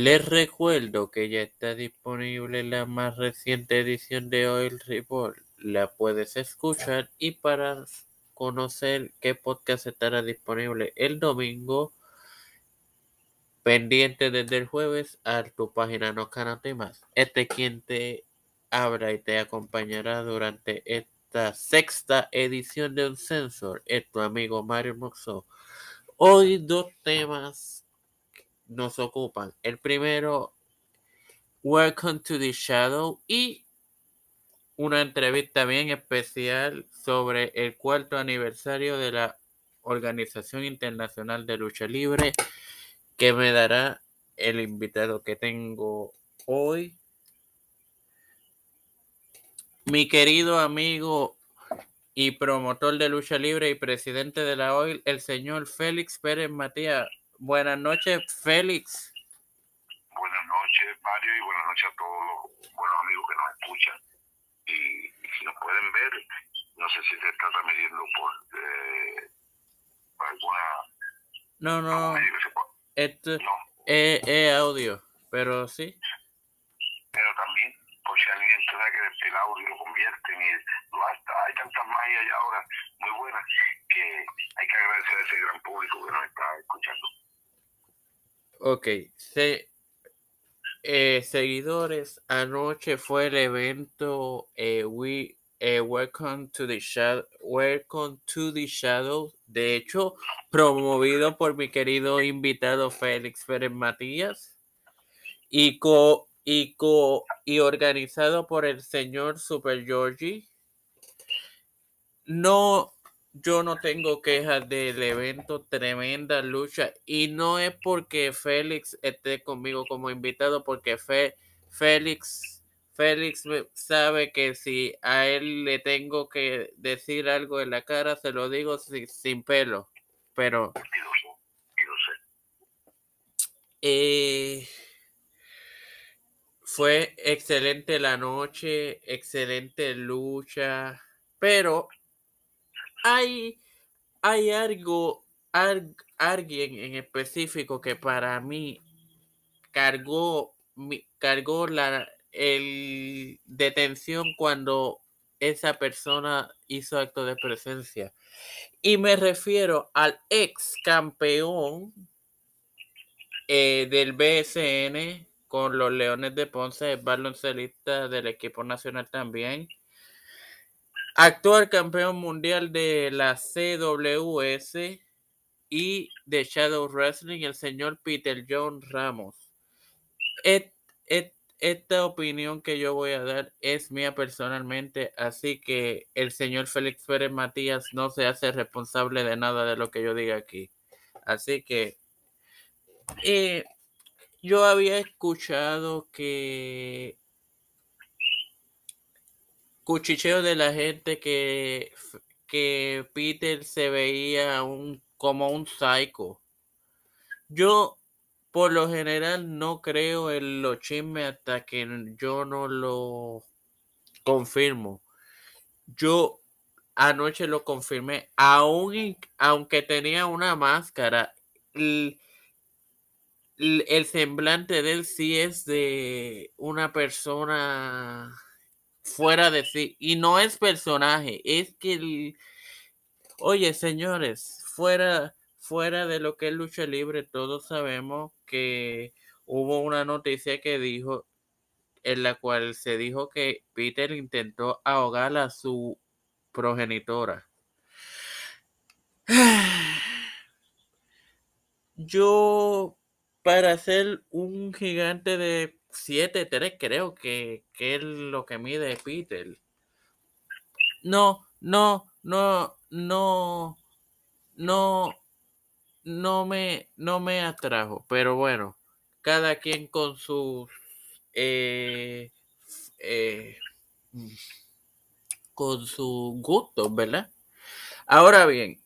Les recuerdo que ya está disponible la más reciente edición de Oil Report. La puedes escuchar y para conocer qué podcast estará disponible el domingo, pendiente desde el jueves a tu página No Canate Más. Este quien te habla y te acompañará durante esta sexta edición de Un Sensor es tu amigo Mario Moxo. Hoy dos temas nos ocupan. El primero, Welcome to the Shadow y una entrevista bien especial sobre el cuarto aniversario de la Organización Internacional de Lucha Libre que me dará el invitado que tengo hoy. Mi querido amigo y promotor de lucha libre y presidente de la OIL, el señor Félix Pérez Matías. Buenas noches, Félix. Buenas noches, Mario, y buenas noches a todos los buenos amigos que nos escuchan. Y, si nos pueden ver, no sé si se está transmitiendo por, eh, alguna... No, no. Esto es, audio, pero sí. Pero también, por si alguien sabe que el audio lo convierten y lo hasta, hay tantas magias y ahora muy buenas que hay que agradecer a ese gran público que nos está escuchando. Ok, eh, seguidores, anoche fue el evento eh, we, eh, Welcome to the Shadow, Welcome to the Shadow, de hecho, promovido por mi querido invitado Félix Pérez Matías y co, y co, y organizado por el señor Super Georgie. No yo no tengo quejas del evento, tremenda lucha. Y no es porque Félix esté conmigo como invitado, porque Félix, Félix sabe que si a él le tengo que decir algo en la cara, se lo digo sin, pelo. Pero... Eh, fue excelente la noche, excelente lucha, pero hay, hay algo, alguien en específico que para mí cargó, cargó la el detención cuando esa persona hizo acto de presencia. Y me refiero al ex campeón eh, del BSN con los Leones de Ponce, baloncelista del equipo nacional también, Actual campeón mundial de la CWS y de Shadow Wrestling, el señor Peter John Ramos. esta opinión que yo voy a dar es mía personalmente, así que el señor Félix Pérez Matías no se hace responsable de nada de lo que yo diga aquí. Así que eh, yo había escuchado que cuchicheo de la gente que, que Peter se veía un, como un psycho. Yo, por lo general, no creo en los chismes hasta que yo no lo confirmo. Yo anoche lo confirmé, aún aunque tenía una máscara, el, el semblante de él sí es de una persona fuera de sí. Y no es personaje, es que, oye, señores, fuera, fuera de lo que es lucha libre, todos sabemos que hubo una noticia que dijo, en la cual se dijo que Peter intentó ahogar a su progenitora. Yo, para ser un gigante de 7-3 creo que, es lo que mide Peter. No, no, no, no, no, no me, no me atrajo. Pero bueno, cada quien con sus eh, eh, con sus gustos, ¿verdad? Ahora bien,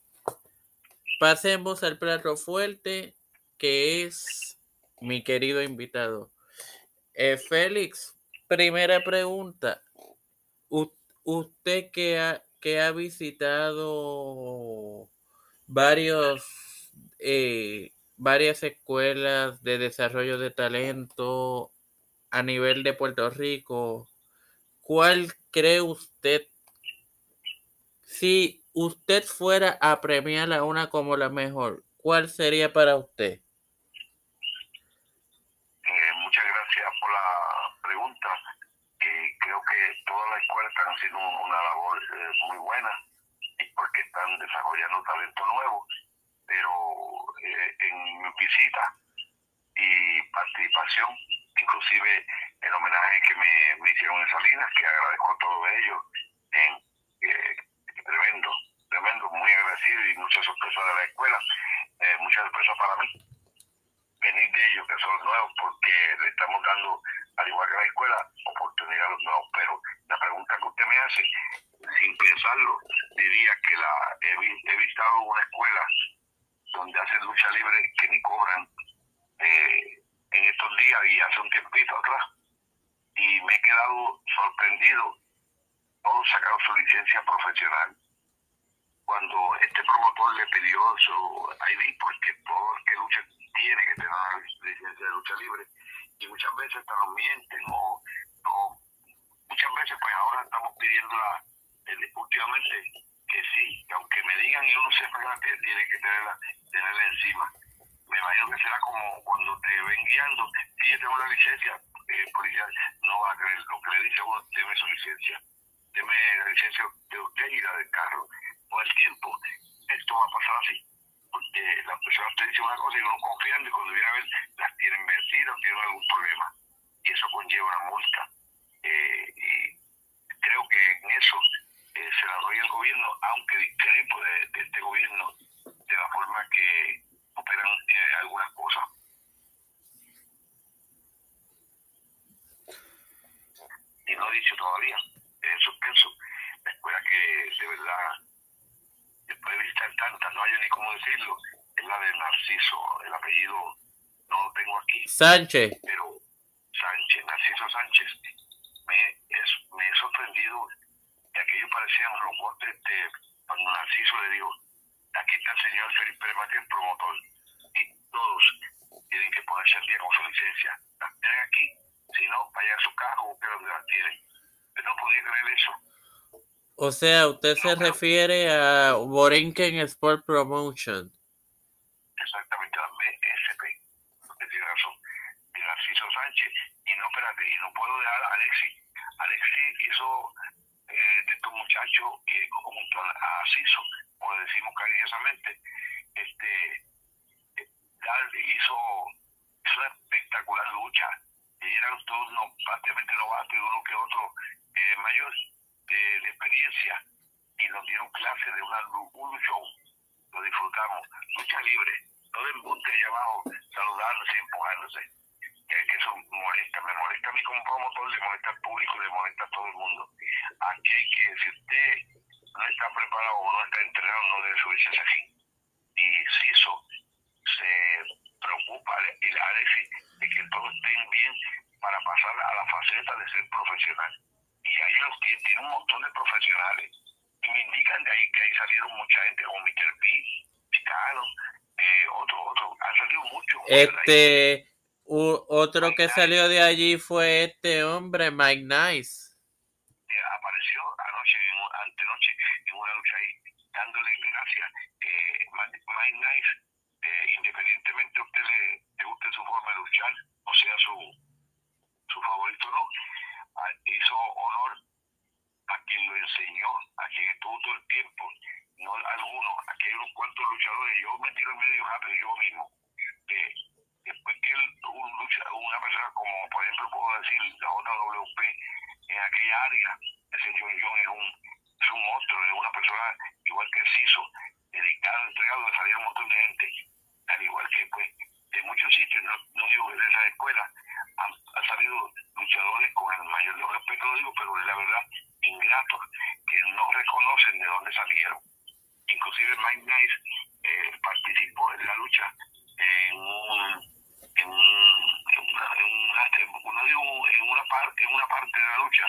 pasemos al plato fuerte que es mi querido invitado. Eh, Félix, primera pregunta. usted que ha, que ha visitado varios eh, varias escuelas de desarrollo de talento a nivel de Puerto Rico. ¿Cuál cree usted si usted fuera a premiar a una como la mejor? ¿Cuál sería para usted? Eh, muchas por la pregunta. Eh, creo que todas las escuelas están haciendo una labor eh, muy buena porque están desarrollando talento nuevo, pero en mi visita y participación, inclusive el homenaje que me, hicieron en Salinas, que agradezco a todos ellos, en, tremendo, tremendo, muy agradecido y muchas sorpresas de la escuela, muchas sorpresas para mí de ellos, que son nuevos, porque le estamos dando, al igual que la escuela, oportunidad a los nuevos. Pero la pregunta que usted me hace, sin pensarlo, diría que la he, he visitado una escuela donde hacen lucha libre que ni cobran eh, en estos días y hace un tiempito atrás. Y me he quedado sorprendido. Todos sacaron su licencia profesional cuando este promotor le pidió su ID, porque todo el que lucha tiene que tener una licencia de lucha libre, y muchas veces hasta nos mienten, o, muchas veces pues ahora estamos pidiendo la, últimamente que sí, que aunque me digan y uno sepa que tiene que tenerla, tenerla encima. Me imagino que será como cuando te ven guiando, si yo tengo la licencia eh, policial, no va a creer lo que le dice uno, deme su licencia, deme la licencia de usted y la del carro con el tiempo, esto va a pasar así. Porque las personas te dicen una cosa y uno confiando y cuando viene a ver las tienen vencidas tienen algún problema. Y eso conlleva una multa. Eh, y creo que en eso eh, se la doy al gobierno, aunque discrepo de, de, este gobierno, de la forma que operan eh, algunas cosas. Y no he dicho todavía, eso pienso, la escuela que de verdad puede visitar tantas, no hay ni cómo decirlo, es la de Narciso, el apellido no lo tengo aquí. Sánchez. Pero Sánchez, Narciso Sánchez, me, es, me he sorprendido de aquello parecían los de cuando Narciso le dijo, aquí está el señor Felipe el promotor, y todos tienen que ponerse al día con su licencia. Las tienen aquí, si no, vayan a su carro o que donde las tienen. Pero no podía creer eso o sea, usted se refiere a Borinquen Sport Promotion. Exactamente, la BSP. Usted tiene razón. De Narciso Sánchez. Y no, espérate, y no puedo dejar a Alexi. Alexi hizo eh, de estos muchachos y junto a Ciso, como le decimos cariñosamente, este, eh, hizo, una espectacular lucha. Y eran todos unos, prácticamente novatos y uno que otro eh, mayor de, experiencia y nos dieron clase de una, un show. Lo disfrutamos. Lucha libre. Todo el mundo allá abajo saludándose, empujándose. Es que eso molesta. Me molesta a mí como promotor, le molesta al público, le molesta a todo el mundo. Aquí hay que, si usted no está preparado o no está entrenado, no debe subirse a ese fin. Y si eso se preocupa y le de que todos estén bien para pasar a la faceta de ser profesional y ahí los tiene un montón de profesionales y me indican de ahí que ahí salieron mucha gente como Mr. B, Chicano, eh, otro, otro, han salido muchos. Este, otro que salió de allí fue este hombre, Mike Nice. Eh, apareció anoche, en, antenoche, en una lucha ahí, dándole gracias. Eh, Mike Nice, eh, independientemente a usted le, le guste su forma de luchar, o sea, su, su favorito no, hizo honor a quien lo enseñó, a quien estuvo todo el tiempo, no algunos, aquí hay unos cuantos luchadores, yo me tiro en medio rápido yo mismo, que después que un lucha, una persona como por ejemplo puedo decir la JWP en aquella área, ese John John es un, es un monstruo, es una persona igual que Ciso, dedicado, entregado, salía un montón de gente, al igual que pues de muchos sitios, no, no digo de esa escuela, han, salido luchadores con el mayor de respeto, lo digo, pero la verdad, ingratos, que no reconocen de dónde salieron. Inclusive Mike Nice eh, participó en la lucha en un en un, en una, un, en una parte, en una parte de la lucha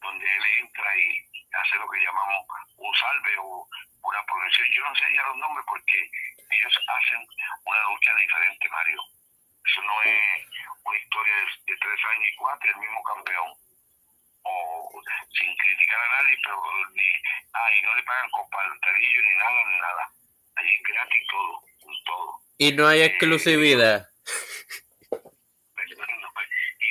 donde él entra y hace lo que llamamos un salve o una progresión. Yo no sé ya los nombres porque ellos hacen una lucha diferente, Mario. Eso no es una historia de, tres años y cuatro, el mismo campeón. O sin criticar a nadie, pero ni, ah, y no le pagan con pantalillo ni nada, ni nada. Allí es gratis todo, todo. Y no hay eh, exclusividad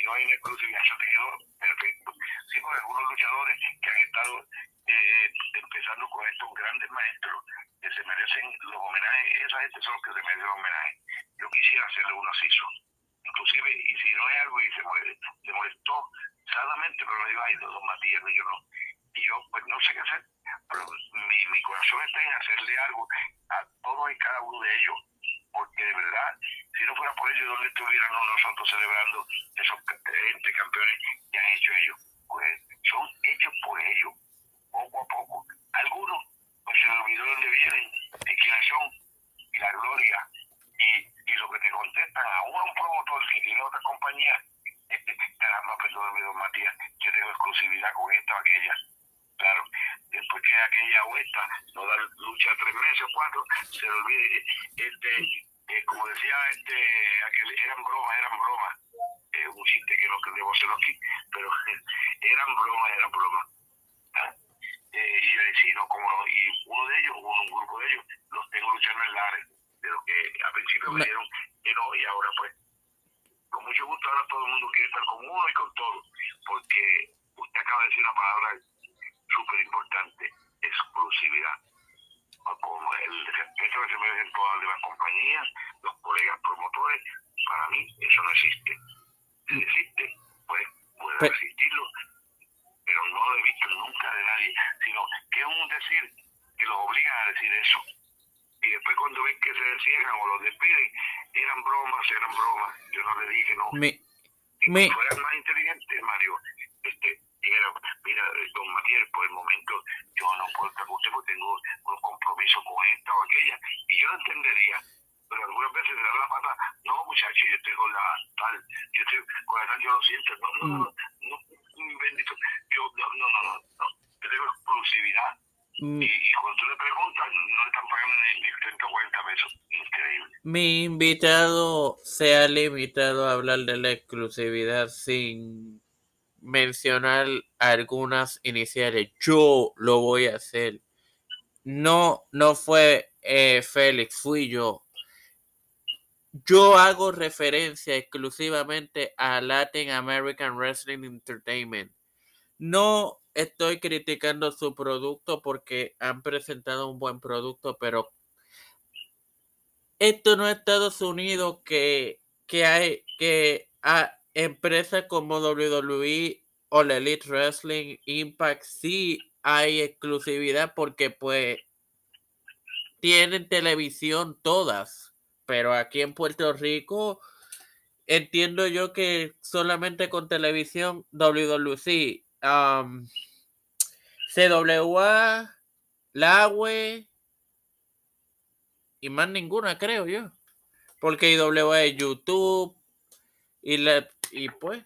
no hay una exclusividad, eso te perfecto. Sí, con algunos luchadores que han estado eh, empezando con estos grandes maestros que se merecen los homenajes, esa gente son los que se merecen los homenajes. Yo quisiera hacerle uno así, inclusive, y si no es algo y se le molestó sadamente, pero me digo, ay, don Matías, yo no. Y yo, pues no sé qué hacer, pero mi, mi corazón está en hacerle algo a todos y cada uno de ellos, porque de verdad, si no fuera por ellos, ¿dónde estuviéramos nosotros celebrando esos gente campeones que han hecho ellos? Pues son hechos por ellos, poco a poco. Algunos, pues se olvidó de dónde vienen, de quiénes son, y la gloria, y y lo que te contestan a un promotor que tiene otra compañía, caramba, perdóname, don Matías, yo tengo exclusividad con esta o aquella. Claro, después que aquella o esta no da lucha tres meses o cuatro, se le olvide, este, eh, como decía, este, aquel, eran bromas, eran bromas. Eh, un chiste que no debo hacerlo aquí, pero eran bromas, eran bromas. ¿Ah? Eh, y yo decía, no, como no, y uno de ellos, uno, un grupo de ellos, los tengo luchando en Lares de lo que a principio me dijeron que no y ahora pues con mucho gusto ahora todo el mundo quiere estar con uno y con todo porque usted acaba de decir una palabra súper importante exclusividad como el respeto que se merecen todas las demás compañías los colegas promotores para mí eso no existe si existe pues puede existirlo pero no lo he visto nunca de nadie sino que es un decir que los obliga a decir eso y después cuando ven que se encierran o los despiden, eran bromas, eran bromas. Yo no le dije no. Me, y me... fueran más inteligentes, Mario, este, dijeron, mira, don Matías, por el momento yo no puedo estar con usted porque tengo un compromiso con esta o aquella. Y yo lo entendería. Pero algunas veces le da la pata, no muchacho, yo estoy con la tal, yo estoy con la tal, yo lo siento. No, no, no, no, no bendito. Yo, no, no, no, no, no. Yo tengo exclusividad Mm. Y, cuando tú le preguntas, no le están pagando ni 140 pesos. Increíble. Mi invitado se ha limitado a hablar de la exclusividad sin mencionar algunas iniciales. Yo lo voy a hacer. No, no fue eh, Félix, fui yo. Yo hago referencia exclusivamente a Latin American Wrestling Entertainment. No estoy criticando su producto porque han presentado un buen producto, pero esto no es Estados Unidos que, que hay que a empresas como WWE o la Elite Wrestling Impact sí hay exclusividad porque pues tienen televisión todas, pero aquí en Puerto Rico entiendo yo que solamente con televisión WWC um, CWA, LAWE y más ninguna, creo yo. Porque IWA es YouTube y, la, y pues.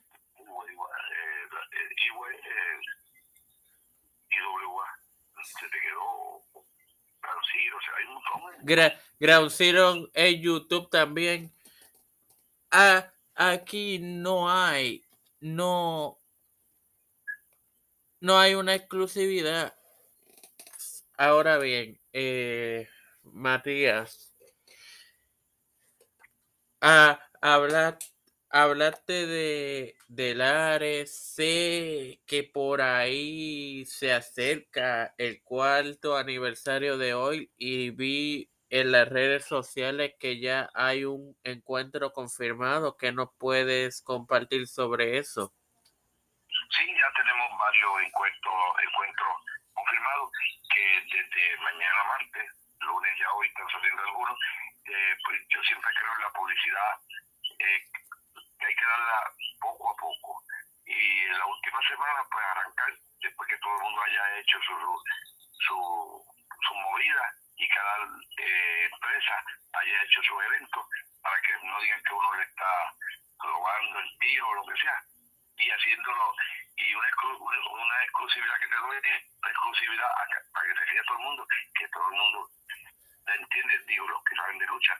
Ground Zero es YouTube también. Ah, aquí no hay, no, no hay una exclusividad. Ahora bien, eh, Matías, a hablar, hablaste de, del Ares, sé que por ahí se acerca el cuarto aniversario de hoy y vi en las redes sociales que ya hay un encuentro confirmado que no puedes compartir sobre eso. Sí, ya tenemos varios encuentros, encuentros confirmados que desde mañana martes, lunes ya hoy están saliendo algunos, eh, pues yo siempre creo en la publicidad, eh, hay que darla poco a poco. Y en la última semana, pues arrancar, después que todo el mundo haya hecho su, su, su movida y cada eh, empresa haya hecho su evento, para que no digan que uno le está robando el tiro o lo que sea, y haciéndolo y una, una exclusividad que te doy, una exclusividad para que se quede todo el mundo, que todo el mundo la entiende, digo, los que saben de lucha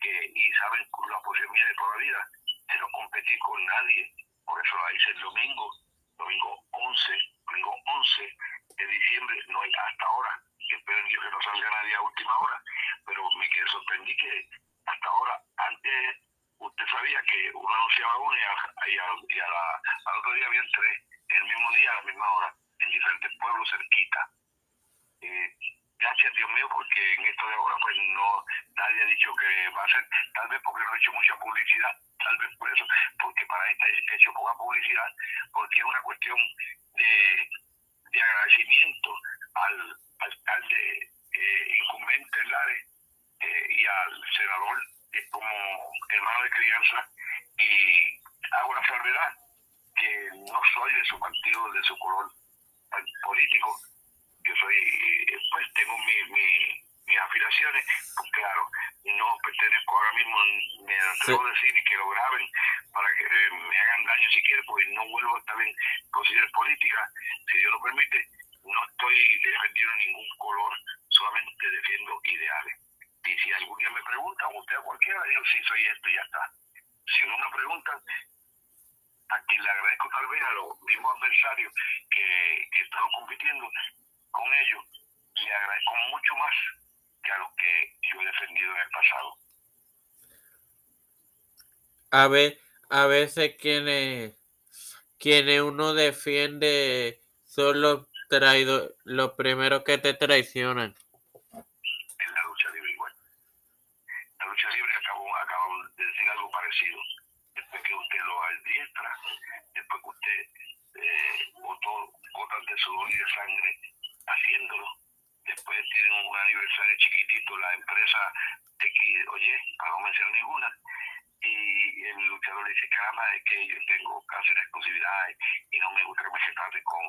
que, y saben la posibilidad de toda la vida de no competir con nadie, por eso la hice el domingo, domingo 11, domingo 11 de diciembre, no hay hasta ahora, que espero Dios que no salga nadie a última hora, pero me quedé sorprendido que hasta ahora, antes usted sabía que uno anunciaba uno y, a, la, al otro día había tres, el mismo día, a la misma hora, en diferentes pueblos cerquita. Eh, gracias Dios mío, porque en esto de ahora pues no, nadie ha dicho que va a ser, tal vez porque no he hecho mucha publicidad, tal vez por eso, porque para esta he hecho poca publicidad, porque es una cuestión de, de agradecimiento al alcalde eh, incumbente Lares eh, y al senador eh, como hermano de crianza y hago la salvedad que no soy de su partido, de su color político, yo soy, eh, pues tengo mi, mi, mis afiliaciones, pues claro, no pertenezco ahora mismo, me atrevo a decir y que lo graben para que eh, me hagan daño si quieren, porque no vuelvo a estar en posiciones políticas, si Dios lo permite, no estoy defendiendo ningún color, solamente defiendo ideales. Y si algún día me preguntan, usted a cualquiera, digo, sí, soy esto y ya está. Si no me preguntan, a quien le agradezco tal vez a los mismos adversarios que, que he estado compitiendo con ellos, le agradezco mucho más que a los que yo he defendido en el pasado. A ver, a veces quienes, quienes uno defiende son los traído, los primeros que te traicionan. En la lucha libre igual. La lucha libre acabo, acabo de decir algo parecido. Después que usted lo adiestra, después que usted eh, botó gotas de sudor y de sangre haciéndolo, después tienen un aniversario chiquitito, la empresa X, oye, para no mencionar ninguna, y el luchador dice, caramba, es que yo tengo casi una exclusividad y no me gusta que me trate con,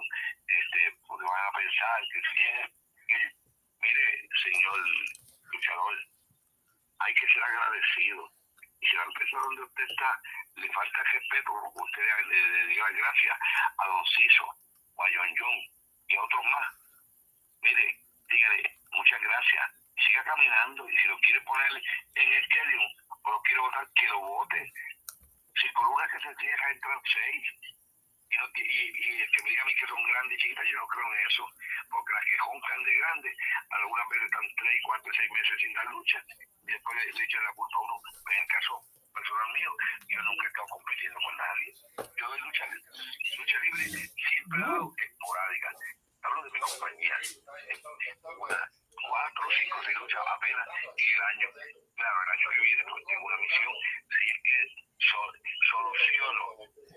este, porque van a pensar que si es, mire, señor luchador, hay que ser agradecido. Y si la empresa donde usted está le falta respeto, usted le, le, las gracias a Don Ciso, o a John John y a otros más, mire, dígale, muchas gracias, siga caminando, y si lo quiere poner en el stadium, o lo quiere votar, que lo vote. Si por una que se cierra entran seis, y, no, y, y, el que me diga a mí que son grandes y chiquitas, yo no creo en eso, porque las que joncan de grandes, algunas veces están tres, cuatro, seis meses sin dar lucha, y después le, le echan la culpa a uno. En el caso personal mío, yo nunca he estado compitiendo con nadie. Yo de lucha, lucha libre siempre he dado esporádica. Hablo de mi compañía, una, cuatro, cinco, seis luchas apenas, y el año, claro, el año que viene pues tengo una misión, si es que sol, soluciono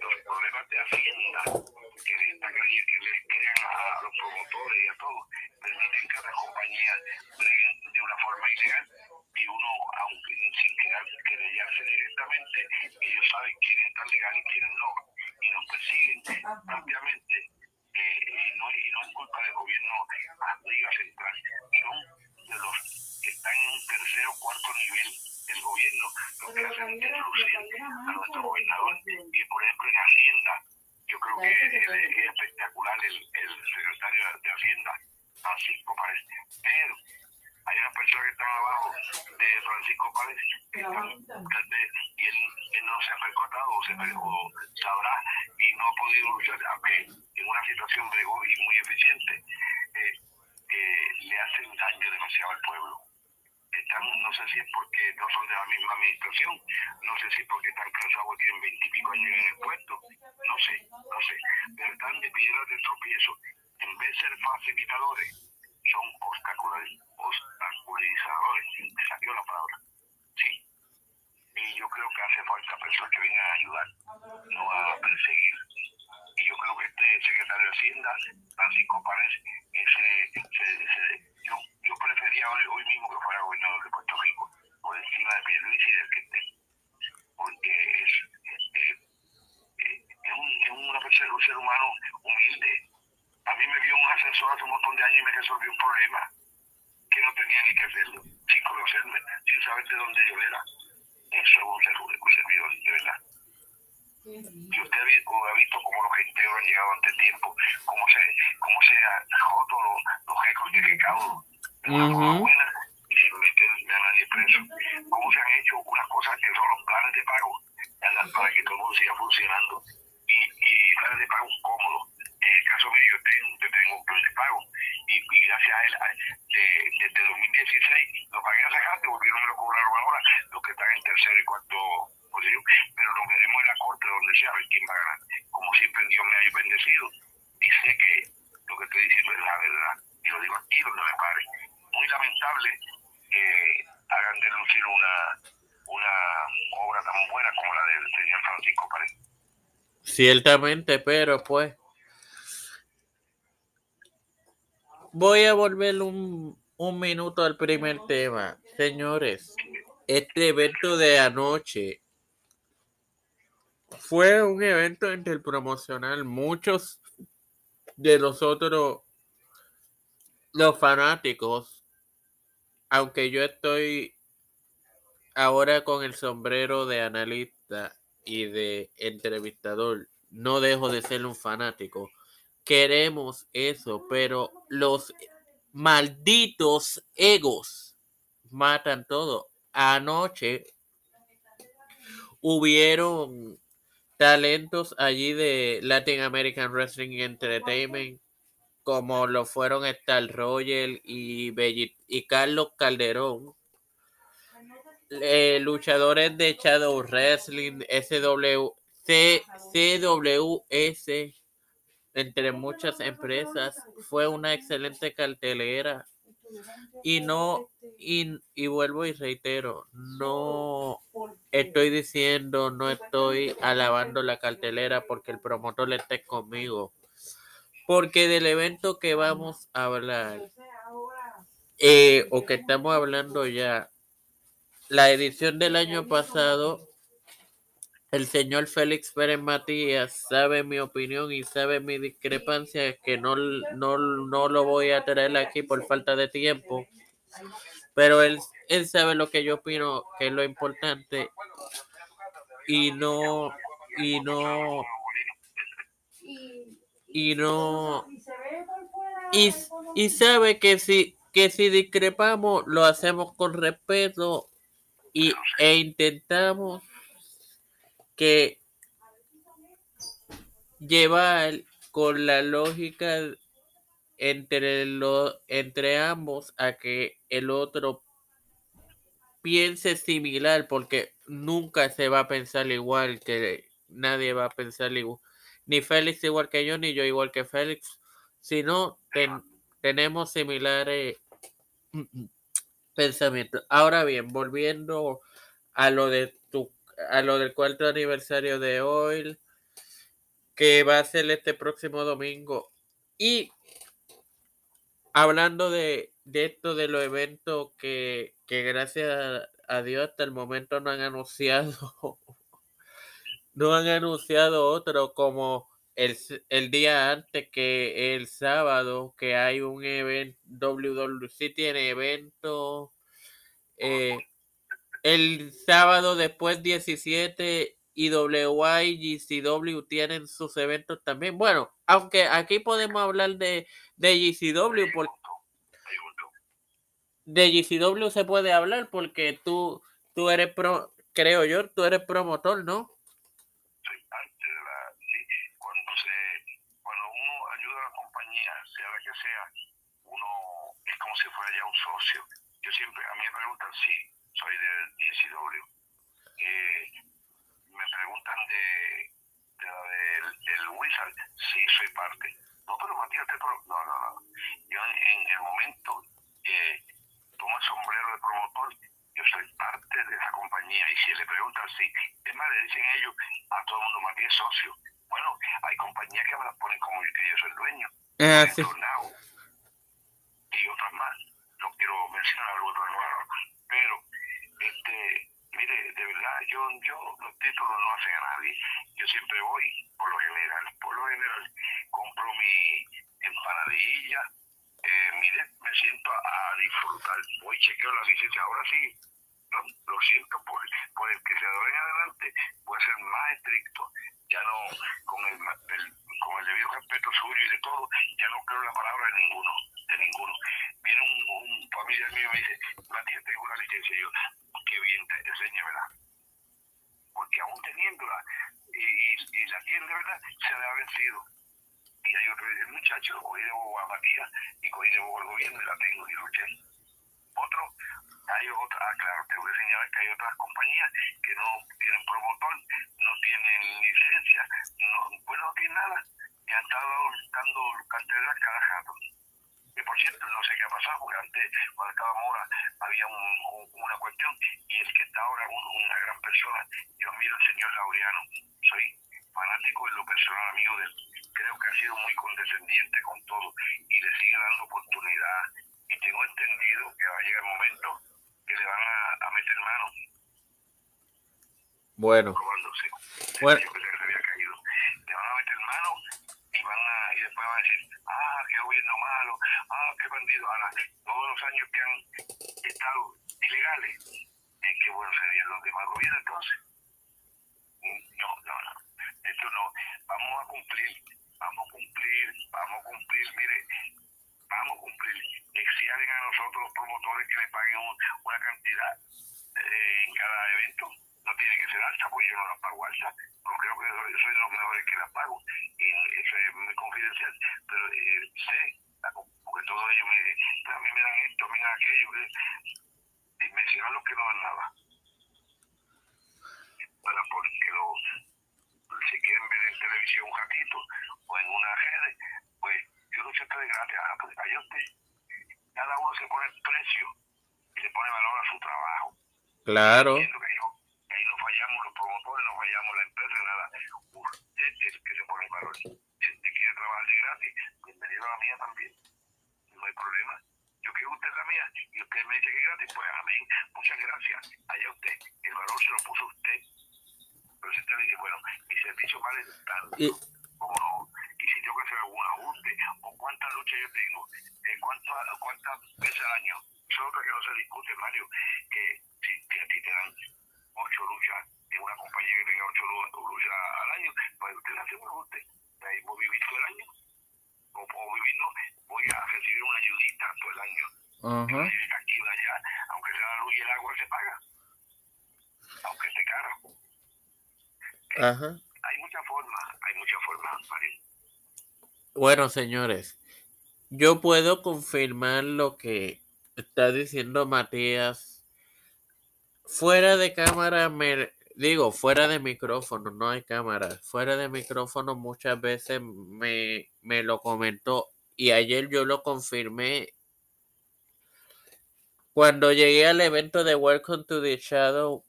los problemas de Hacienda que le, crean a los promotores y a todos, permiten que las compañías de una forma ilegal y uno, aunque sin querer querellarse directamente, ellos saben quiénes están legal y quiénes no, y nos persiguen ampliamente. Eh, y, no, y no es culpa del gobierno a Liga Central, son de los que están en un tercer o cuarto nivel del gobierno, los que hacen deslucir a nuestro gobernador. Y por ejemplo en Hacienda, yo creo que es, es espectacular el, el secretario de Hacienda, Francisco parece, pero hay una persona que está abajo de Francisco Páez que están, tal vez, y él, él, no se ha percatado o, se, o sabrá y no ha podido luchar, aunque en una situación bregó y muy eficiente, eh, eh, le hacen daño demasiado al pueblo. Están, no sé si es porque no son de la misma administración, no sé si es porque están cansados, tienen veintipico años en el puesto, no sé, no sé, pero están de piedras de tropiezo. En vez de ser facilitadores, son obstaculizadores, me salió la palabra, sí. Y yo creo que hace falta personas que vengan a ayudar, no a perseguir. Y yo creo que este secretario de Hacienda, Francisco Párez, ese, ese, yo, yo prefería hoy, hoy mismo que fuera gobernador de Puerto Rico, por encima de Pierluisi y del que esté. Porque es, es, un, es una un ser humano humilde, a mí me vio un asesor hace un montón de años y me resolvió un problema que no tenía ni que hacerlo, sin conocerme, sin saber de dónde yo era. Eso es un, servidor, de verdad. Y usted ha visto, ha visto cómo los genteros han llegado ante tiempo, cómo se, cómo se han roto los, los récords de recaudo de una forma buena y sin meter a nadie preso. Cómo se han hecho unas cosas que son los planes de pago para que todo el mundo siga funcionando. Y planes de pago cómodos. En el caso mío, yo tengo, yo tengo un plan de pago y, y gracias a él, de, desde 2016, lo pagué hace rato, volvieron me lo cobraron ahora, los que están en tercero y cuarto posición, pero nos veremos en la corte donde sea a ver quién va a ganar. Como siempre, Dios me ha bendecido y sé que lo que estoy diciendo es la verdad. Y lo digo aquí donde me pare. Muy lamentable que hagan de lucir una, una obra tan buena como la del señor Francisco Pared. Ciertamente, pero pues voy a volver un, un minuto al primer tema. Señores, este evento de anoche fue un evento interpromocional. Muchos de nosotros, los fanáticos, aunque yo estoy ahora con el sombrero de analista y de entrevistador, no dejo de ser un fanático. Queremos eso, pero los malditos egos matan todo. Anoche hubieron talentos allí de Latin American Wrestling Entertainment, como lo fueron Star Royal y, y Carlos Calderón, eh, luchadores de Shadow Wrestling, SW, CWS, entre muchas empresas. Fue una excelente cartelera. Y no, y, y, vuelvo y reitero, no estoy diciendo, no estoy alabando la cartelera porque el promotor esté conmigo. Porque del evento que vamos a hablar, eh, o que estamos hablando ya, la edición del año pasado, el señor Félix Pérez Matías sabe mi opinión y sabe mi discrepancia, que no, no, no lo voy a traer aquí por falta de tiempo, pero él, él sabe lo que yo opino, que es lo importante, y no, y no, y no, y, y sabe que si, que si discrepamos, lo hacemos con respeto y, e intentamos que llevar con la lógica entre, entre ambos a que el otro piense similar porque nunca se va a pensar igual que nadie va a pensar igual ni Félix igual que yo ni yo igual que Félix sino ten, tenemos similares pensamiento. Ahora bien, volviendo a lo de tu a lo del cuarto aniversario de hoy, que va a ser este próximo domingo. Y hablando de, de esto de los eventos que, que gracias a Dios hasta el momento no han anunciado, no han anunciado otro como el, el, día antes que el sábado, que hay un evento, WWC tiene evento. Eh, el sábado después 17 y GCW tienen sus eventos también. Bueno, aunque aquí podemos hablar de, de GCW, porque de GCW se puede hablar porque tú, tú eres pro, creo yo, tú eres promotor, ¿no? sea, uno es como si fuera ya un socio. Yo siempre, a mí me preguntan si soy del DSW. Eh, me preguntan de, de la del, del Wizard, sí soy parte. No, pero Matías, te pro no, no, no. Yo en, en el momento que tomo el sombrero de promotor, yo soy parte de esa compañía. Y si le preguntan, sí, es más, le dicen ellos a todo el mundo, Matías es socio. Bueno, hay compañías que me las ponen como yo, que yo soy el dueño. Ah, sí. Y otras más. No quiero mencionar otras pero, este, mire, de verdad, yo, yo los títulos no hacen a nadie. Yo siempre voy, por lo general, por lo general, compro mi empanadilla, eh, mire, me siento a, a disfrutar. Voy, chequeo la licencia. Ahora sí, lo, siento por, por el que se adore en adelante, puede ser más estricto. Ya no, con el, el con el debido respeto suyo y de todo, ya no creo la palabra de ninguno, de ninguno. Viene un, un familiar mío y me dice, Matías, tengo una licencia. Y yo, qué bien, enséñamela. Porque aún teniéndola, y, y, y la de verdad se le ha vencido. Y hay otro el muchacho, lo cogí de bobo a Matías y cogí de bobo al gobierno y la tengo y luché. Otro, hay otra, ah, claro, tengo que señalar que hay otras compañías que no tienen promotor, no tienen licencia, no, pues no tienen nada, y han estado dando carteras cada rato. Por cierto, no sé qué ha pasado, porque antes, cuando estaba Mora, había un, una cuestión, y el que está ahora una gran persona, yo miro al señor Laureano, soy fanático de lo personal, amigo de él. Creo que ha sido muy condescendiente con todo y le sigue dando oportunidad. Y tengo entendido que va a llegar el momento que le van a, a meter mano. Bueno. Probándose. Bueno. Yo que se había caído. Le van a meter mano y van a, y después van a decir, ah, qué gobierno malo, ah, qué bandido. Ahora, todos los años que han estado ilegales, es que bueno serían los demás gobiernos entonces. No, no, no. Esto no. Vamos a cumplir, vamos a cumplir, vamos a cumplir, mire, vamos a cumplir. Exigen a nosotros los promotores que le paguen un, una cantidad eh, en cada evento. No tiene que ser alta, pues yo no la pago alta, porque creo que soy de los mejores que la pago. Y eso es muy confidencial. Pero eh, sé, porque todos ellos me dicen, a mí me dan esto, a mí me dan aquello, que, y mencionan los que no dan nada. Para porque los si quieren ver en televisión un ratito o en una red, pues yo no sé de gratis, ah, pues usted. Cada uno se pone el precio y le pone valor a su trabajo. Claro. Fallamos los promotores, no fallamos la empresa, nada. Usted es el que se pone el valor. Si usted quiere trabajar de gratis, bienvenido a la mía también. No hay problema. Yo quiero usted la mía y usted me dice que es gratis, pues amén. Muchas gracias. Allá usted. El valor se lo puso usted. Pero si usted dice, bueno, mi servicio vale tanto, ¿cómo no? Y si tengo que hacer algún ajuste, o cuántas luchas yo tengo, eh, cuántas, cuántas veces al año. Eso es otra que no se discute, Mario, que si que a ti te dan ocho luchas en una compañía que tenga ocho lu- luchas al año, pues usted le hace un ajuste. Ahí voy a vivir todo el año. O puedo vivir, no, voy a recibir una ayudita todo el año. ajá. Una aquí allá, aunque sea la luz y el agua se paga. Aunque esté caro. Ajá. Hay muchas formas, hay muchas formas. Bueno, señores, yo puedo confirmar lo que está diciendo Matías. Fuera de cámara, me digo, fuera de micrófono, no hay cámara. Fuera de micrófono muchas veces me, me lo comentó y ayer yo lo confirmé. Cuando llegué al evento de Welcome to the Shadow,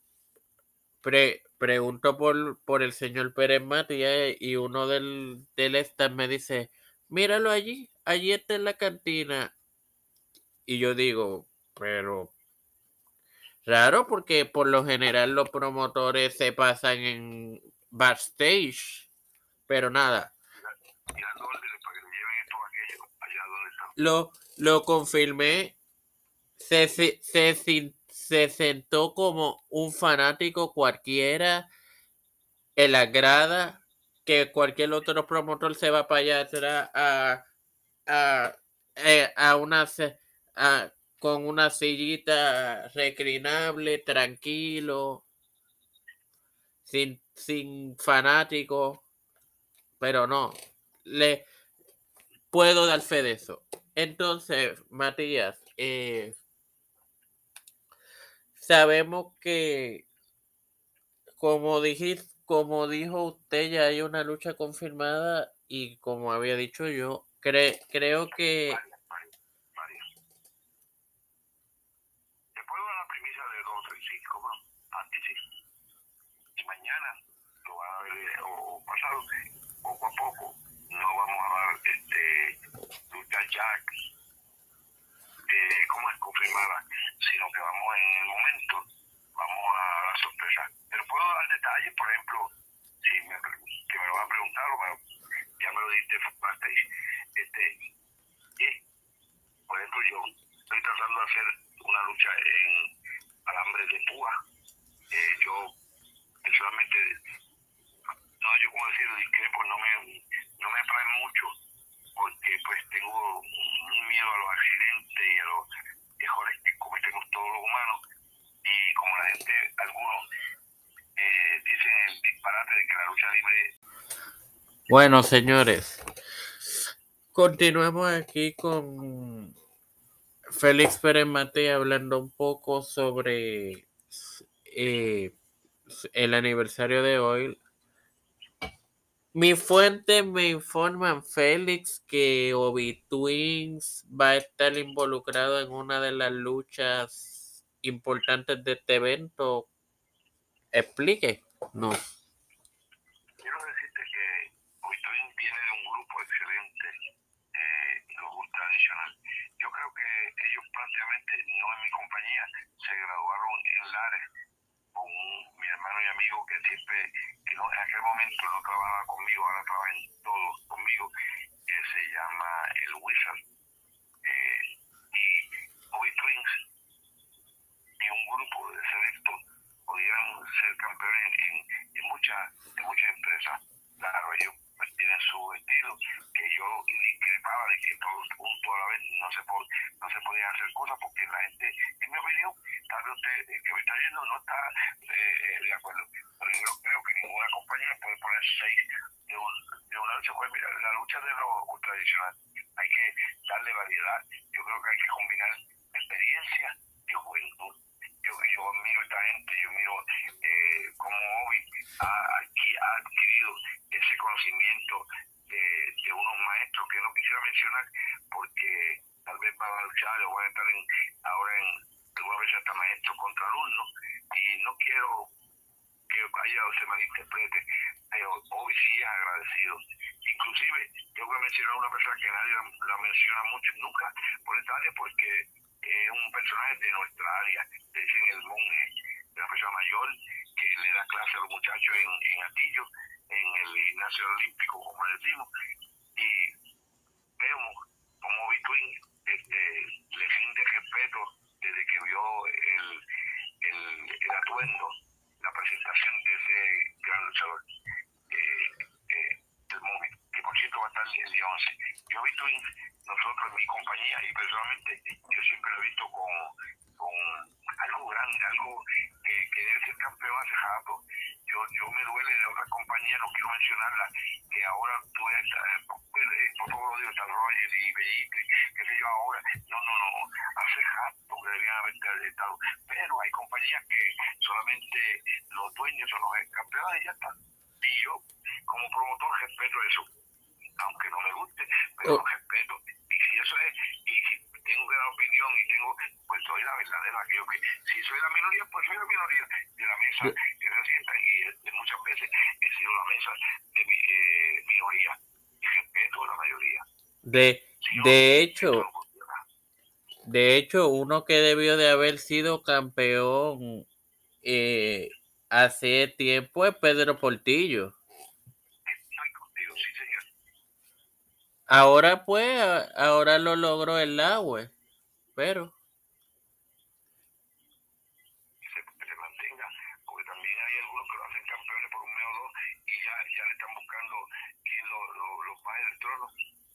pre, pregunto por, por el señor Pérez Matías y uno del, del staff me dice, míralo allí, allí está en la cantina. Y yo digo, pero raro porque por lo general los promotores se pasan en backstage. Pero nada, lo, lo confirmé. Se, se, se, sentó como un fanático cualquiera en la grada que cualquier otro promotor se va para allá atrás a, a, eh, a una a- con una sillita reclinable, tranquilo, sin, sin fanático, pero no, le puedo dar fe de eso. Entonces, Matías, eh, sabemos que, como dijiste, como dijo usted, ya hay una lucha confirmada y como había dicho yo, cre- creo que Mario, Mario, Mario. Te puedo dar la premisa de dos o tres, sí, cómo no. Antes sí. Y mañana lo van a ver, eh, poco a poco, no vamos a dar este lucha jack, eh, como es confirmada, sino que vamos en el momento, vamos a dar sorpresa. Pero puedo dar detalles, por ejemplo, si me, que me lo van a preguntar o me- ya me lo diste. Este, por ejemplo, yo estoy tratando de hacer una lucha en alambre de púa. Eh, yo personalmente, como decir, discrepo, no me, no me atrae mucho, porque pues tengo un miedo a los accidentes y a los errores que cometemos todos los humanos. Y como la gente, algunos eh, dicen el disparate de que la lucha libre Bueno, señores, continuemos aquí con Félix Pérez Mate hablando un poco sobre eh, el aniversario de hoy. Mi fuente me informa, Félix, que Obi Twins va a estar involucrado en una de las luchas importantes de este evento. Explique. No. Quiero decirte que Obi Twins viene de un grupo excelente, eh, Ultra Traditional. Yo creo que ellos prácticamente, no en mi compañía, se graduaron en Lares con mi hermano y amigo que siempre, que no, en aquel momento no trabajaba conmigo, ahora trabaja en todos conmigo, que se llama el Wizard. Eh, y Obi Twins y un grupo de selectos podían ser campeones en, en, muchas en muchas empresas. Claro, ellos pues, tienen su estilo, que yo discrepaba de que todos juntos a la vez no se, pod, no se podían hacer cosas porque la gente, en mi opinión, tal vez usted eh, que me está viendo no está eh, de acuerdo, pero yo creo que ninguna compañía puede poner seis de, un, de una lucha. Pues mira, la lucha de lo tradicional hay que darle variedad, yo creo que hay que combinar experiencia y juventud. Yo, yo miro esta gente, yo miro eh, cómo Obi ha, ha adquirido ese conocimiento de, unos maestros que no quisiera mencionar porque tal vez van a luchar o van a estar en, ahora en alguna vez hasta maestros contra alumnos y no quiero que haya o se malinterprete, pero Obi sí es agradecido. Inclusive, voy a mencionar una persona que nadie la menciona mucho nunca por esta área porque es un personaje de nuestra área, dicen el monje, una persona mayor que le da clase a los muchachos en, en Atillo, en el gimnasio olímpico, como decimos, y vemos como Bitwin este, le rinde respeto desde que vio el, el, atuendo, la presentación de ese gran luchador, eh, eh, el monje, que por cierto va a estar el día 11. Yo Bitwin nosotros mi compañía y personalmente yo siempre lo he visto con, con algo grande, algo que, que debe ser campeón hace rato. Yo, yo me duele de otras compañías, no quiero mencionarla, que ahora tú eres, por todo lo digo, está Roger y Bellite, qué sé yo ahora, no, no, no, hace rato que debían haber estado, pero hay compañías que solamente los dueños son los campeones y ya está. Y yo, como promotor, respeto eso, aunque no me guste, pero lo respeto si eso es, y si tengo que dar opinión y tengo, pues soy la verdadera, aquello que, si soy la minoría, pues soy la minoría de la mesa que se sienta y de muchas veces he sido la mesa de mi eh, minoría y respeto a la mayoría. De, si no, de hecho, no de hecho, uno que debió de haber sido campeón eh, hace tiempo es Pedro Portillo. Ahora pues, ahora lo logró el agua, pero...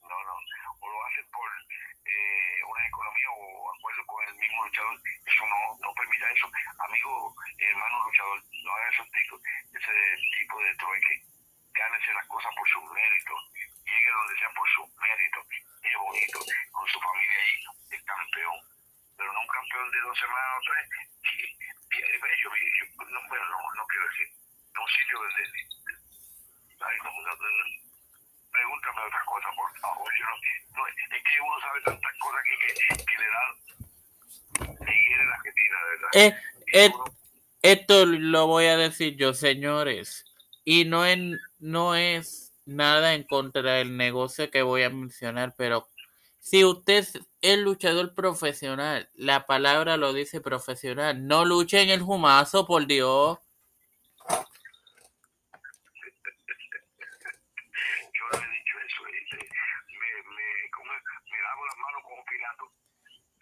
No, no. Eso. Amigo, hermano luchador, no haga ese tipo de trueque. Gánese las cosas por sus méritos llegue donde sea por su mérito, es bonito, con su familia ahí, es campeón, pero no un campeón de dos semanas o tres, y, y, y yo, yo, no, bueno, no, no quiero decir, de un sitio de, de, de ay, no, no, no, pregúntame otra cosa, por favor, yo no, no, es que uno sabe tantas cosas que, que, que le dan, le hiere la retina, de verdad. Eh, eh, uno, esto lo voy a decir yo, señores, y no, en, no es nada en contra del negocio que voy a mencionar, pero si usted es luchador profesional, la palabra lo dice profesional, no luche en el jumazo, por Dios. Yo no he dicho eso, me, me, como, me lavo las manos como Pilato.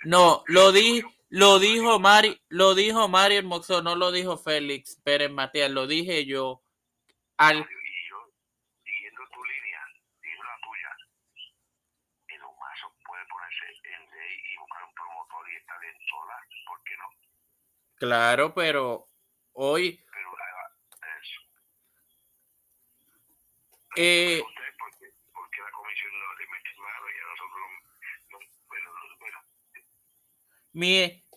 No, lo di, lo dijo Mari, lo dijo Mario Hermoso, no lo dijo Félix Pérez Matías, lo dije yo. Al, ¿por qué no? Claro, pero hoy... Pero eso. Eh, Usted que la comisión no le mete mano y a nosotros no, bueno, bueno.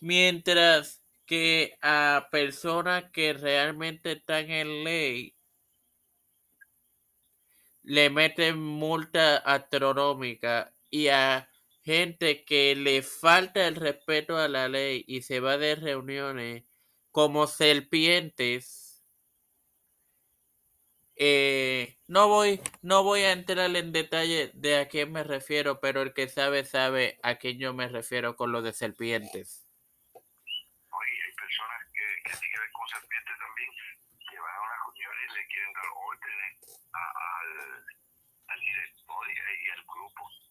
Mientras que a personas que realmente están en ley le meten multa astronómica y a gente que le falta el respeto a la ley y se va de reuniones como serpientes. Eh, no voy, no voy a entrar en detalle de a quién me refiero, pero el que sabe sabe a quién yo me refiero con lo de serpientes. Hay personas que, que con serpientes también, que van a una reunión y le quieren dar órdenes al, al director y al grupo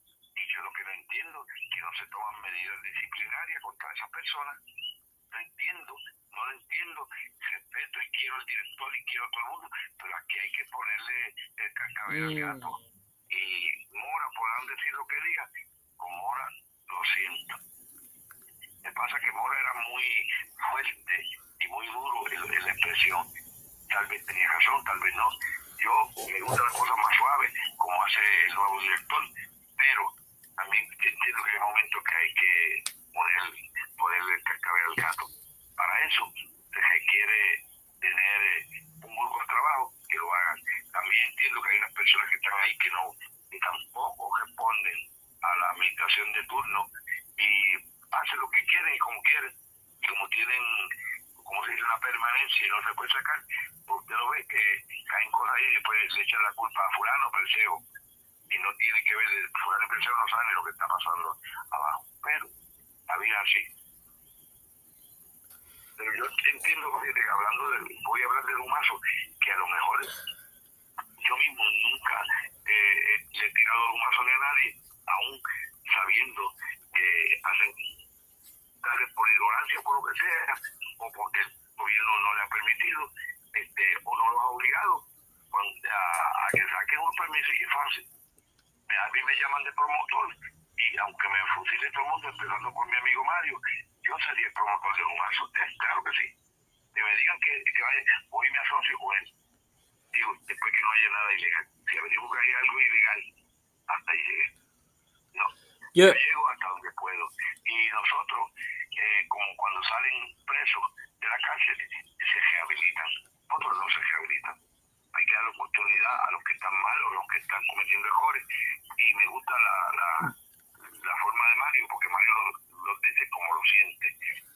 yo lo que no entiendo es que no se toman medidas disciplinarias contra esas personas. No entiendo, no lo entiendo. Respeto y quiero al director y quiero a todo el mundo, pero aquí hay que ponerle el cascabel al gato. Y Mora, podrán decir lo que diga, con Mora lo siento. Me pasa que Mora era muy fuerte y muy duro en, la expresión. Tal vez tenía razón, tal vez no. Yo me gusta las cosas más suaves, como hace el nuevo director, pero también entiendo que hay momentos que hay que poner, ponerle el cascabel al gato. Para eso se requiere tener eh, un grupo de trabajo que lo hagan. También entiendo que hay unas personas que están ahí que no que tampoco responden a la administración de turno y hacen lo que quieren y como quieren. Y como tienen, como se dice, una permanencia y no se puede sacar, usted lo ve que caen cosas ahí y después le echan la culpa a fulano, perseo y no tiene que ver, el fulano penseo no sabe lo que está pasando abajo, pero la vida así. Pero yo entiendo, hablando de, voy a hablar de Lumazo, que a lo mejor yo mismo nunca eh, le he tirado Lumazo ni a nadie, aún sabiendo que hacen tal vez por ignorancia por lo que sea, o porque el gobierno no le ha permitido, este, o no lo ha obligado a, a que saquen un permiso y es fácil a mí me llaman de promotor y aunque me fusile todo el mundo, empezando por mi amigo Mario, yo sería el promotor de un es claro que sí. Que me digan que, que vaya, hoy me asocio con él. Digo, después que no haya nada ilegal. Si averiguo que hay algo ilegal, hasta ahí llegué. No, yo, llego hasta donde puedo. Y nosotros, eh, como cuando salen presos de la cárcel, se rehabilitan. Otros no se rehabilitan hay que dar oportunidad a los que están mal o los que están cometiendo errores. Y me gusta la, la, la forma de Mario, porque Mario lo, dice como lo siente.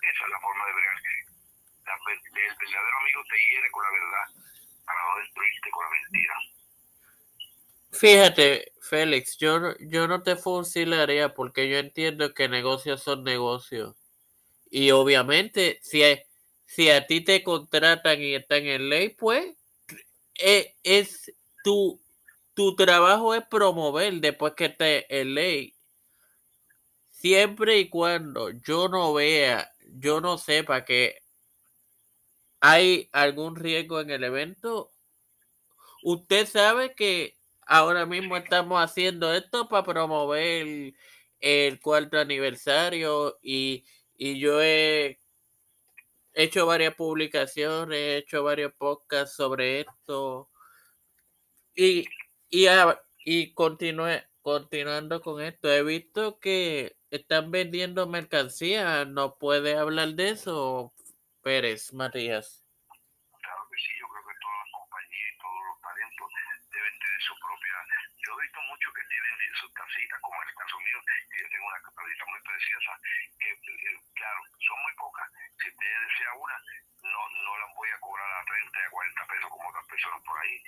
Esa es la forma de ver. el verdadero amigo te hiere con la verdad para no destruirte con la mentira. Fíjate, Félix, yo, yo no te fusilaría porque yo entiendo que negocios son negocios. Y obviamente, si, si a ti te contratan y están en ley, pues eh, es, tu, tu trabajo es promover después que en ley. Siempre y cuando yo no vea, yo no sepa que hay algún riesgo en el evento, usted sabe que ahora mismo estamos haciendo esto para promover el, cuarto aniversario y, y yo he he hecho varias publicaciones, he hecho varios podcasts sobre esto. Y, y, y continuando con esto, he visto que están vendiendo mercancía. ¿No puede hablar de eso, Pérez Matías? Claro que sí, yo creo que todas las compañías y todos los talentos deben tener su propia. Yo he visto muchos que tienen sus casitas, como en el caso mío, que yo tengo una casita muy preciosa, que, eh, claro, son muy pocas si usted desea una, no, no la voy a cobrar a 30, a 40 pesos como otras personas por ahí.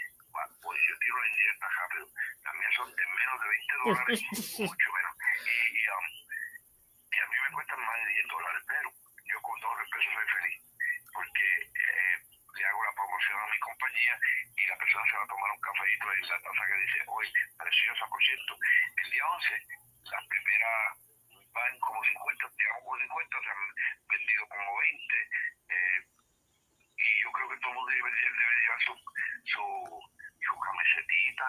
Pues yo tiro la indirecta rápido. También son de menos de 20 dólares, mucho menos. Y, um, y, a mí me cuestan más de 10 dólares, pero yo con dos pesos soy feliz. Porque eh, le hago la promoción a mi compañía y la persona se va a tomar un cafecito en la taza que dice hoy, preciosa, por cierto. El día 11, la primera van como 50, digamos como 50, se han vendido como 20. Eh, y yo creo que todo el mundo debe, debe llevar su, su, su camisetita,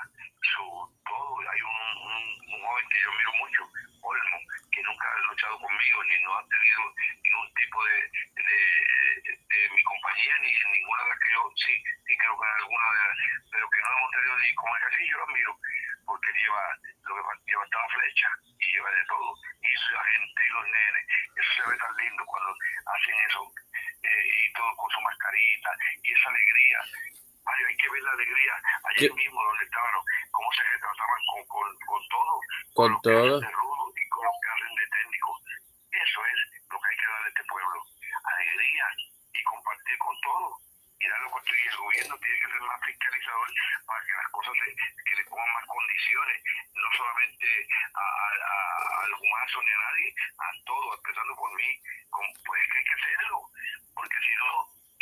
su todo. Hay un, un, joven que yo miro mucho, Olmo, que nunca ha luchado conmigo, ni no ha tenido ningún tipo de, de, mi compañía, ni en ninguna de las que yo, sí, sí creo que en alguna de las, pero que no hemos tenido ni como casi yo lo admiro, porque lleva lo que lleva toda flecha y lleva de todo. Y la gente y los nenes, eso se ve tan lindo cuando hacen eso, eh, y todo con su mascarita, y esa alegría. Mario, hay que ver la alegría ayer mismo donde estaban, cómo se retrataban con, con, con todo. Con, con todo. De rudo y con los que hacen de técnico. Eso es lo que hay que darle a este pueblo. Alegría y compartir con todo y dar lo que el gobierno tiene que ser más fiscalizador para que las cosas se, que le pongan más condiciones, no solamente a, a, humazo ni a nadie, a todo, empezando por mí, con, pues que hay que hacerlo, porque si no,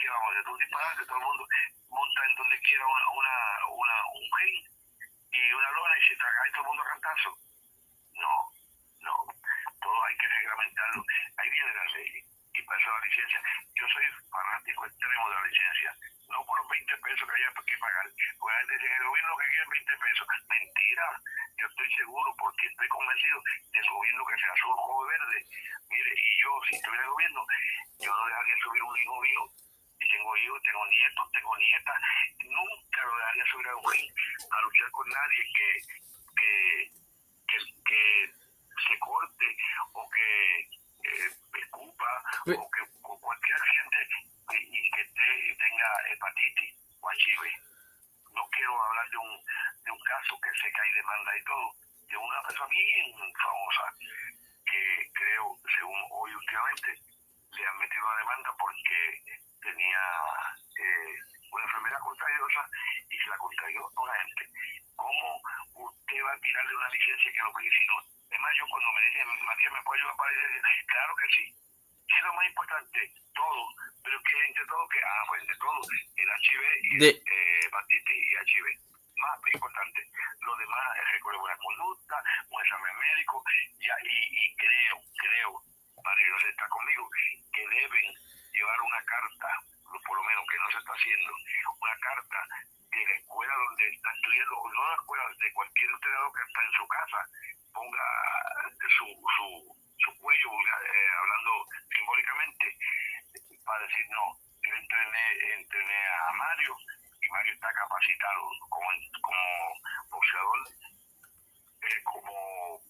¿qué vamos a hacer? Un disparate, todo el mundo monta en donde quiera una, una, una un gen y una lona y se traga y todo el mundo a cantazo. No, no, todo hay que reglamentarlo. Ahí viene la ley y para la licencia. Yo soy fanático extremo de la licencia, no por los 20 pesos que haya que pagar. A veces el gobierno que quiere 20 pesos. Mentira, yo estoy seguro porque estoy convencido del gobierno que sea azul, o verde. Mire, y yo, si estuviera en el gobierno, yo no dejaría subir un hijo mío. Tengo hijos, tengo nietos, tengo nietas. Nunca lo dejaría subir a a luchar con nadie que, que, que, que se corte o que eh, escupa o que o cualquier gente y que tenga hepatitis o HIV. No quiero hablar de un, de un caso que sé que hay demanda y todo, de una persona bien famosa que creo, según hoy últimamente, le han metido una demanda porque tenía eh, una enfermedad contagiosa y se la contagió a la gente. ¿Cómo usted va a tirarle una licencia que lo que es más, yo cuando me dicen, Matías, ¿me puede ayudar para ir? Claro que sí. ¿Qué es lo más importante? Todo. Pero que entre todo, que, ah, pues entre todo, el HIV y de... eh, hepatitis y HIV. Más importante. Lo demás es recuerdo buena conducta, un examen médico, ya, y, y creo, creo, Mario está conmigo, que deben llevar una carta, por lo menos que no se está haciendo, una carta de la escuela donde está estudiando, o no la escuela, de cualquier estudiador que está en su casa, ponga su, su, su cuello, eh, hablando simbólicamente, para decir, no, yo entrené, entrené a Mario y Mario está capacitado como, como boxeador, eh, como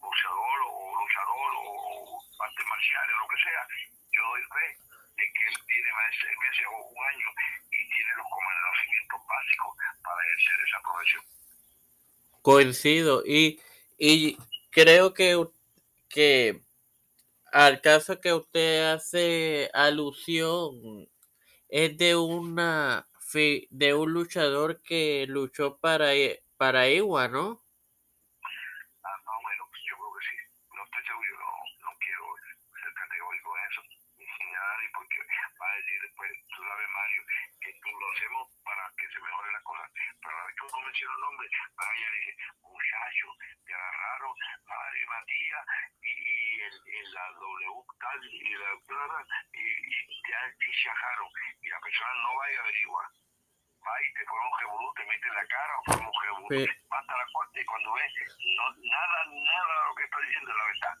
boxeador o luchador o artes marciales o lo que sea, yo doy fe de que él tiene más de seis meses o un año y tiene los conocimientos básicos para ejercer esa profesión. Coincido y y creo que, que al caso que usted hace alusión es de una de un luchador que luchó para para Iwa, ¿no? Ah, no, bueno, yo creo que sí. No estoy seguro, no, no quiero ser categórico en eso, ni sin nada, ni porque va a decir después, tú sabes, Mario, que tú lo hacemos para que se mejore la cosa. Pero a la vez que uno menciona el nombre, vaya y dije, muchacho, te agarraron y Matías y, y el, el, la W tal y la doctora y, y te agarraron y la persona no va y averigua. Va y te pone un te mete en la cara o pone un revolú, sí. va hasta la corte y cuando ves, no, nada, nada de lo que está diciendo es la verdad.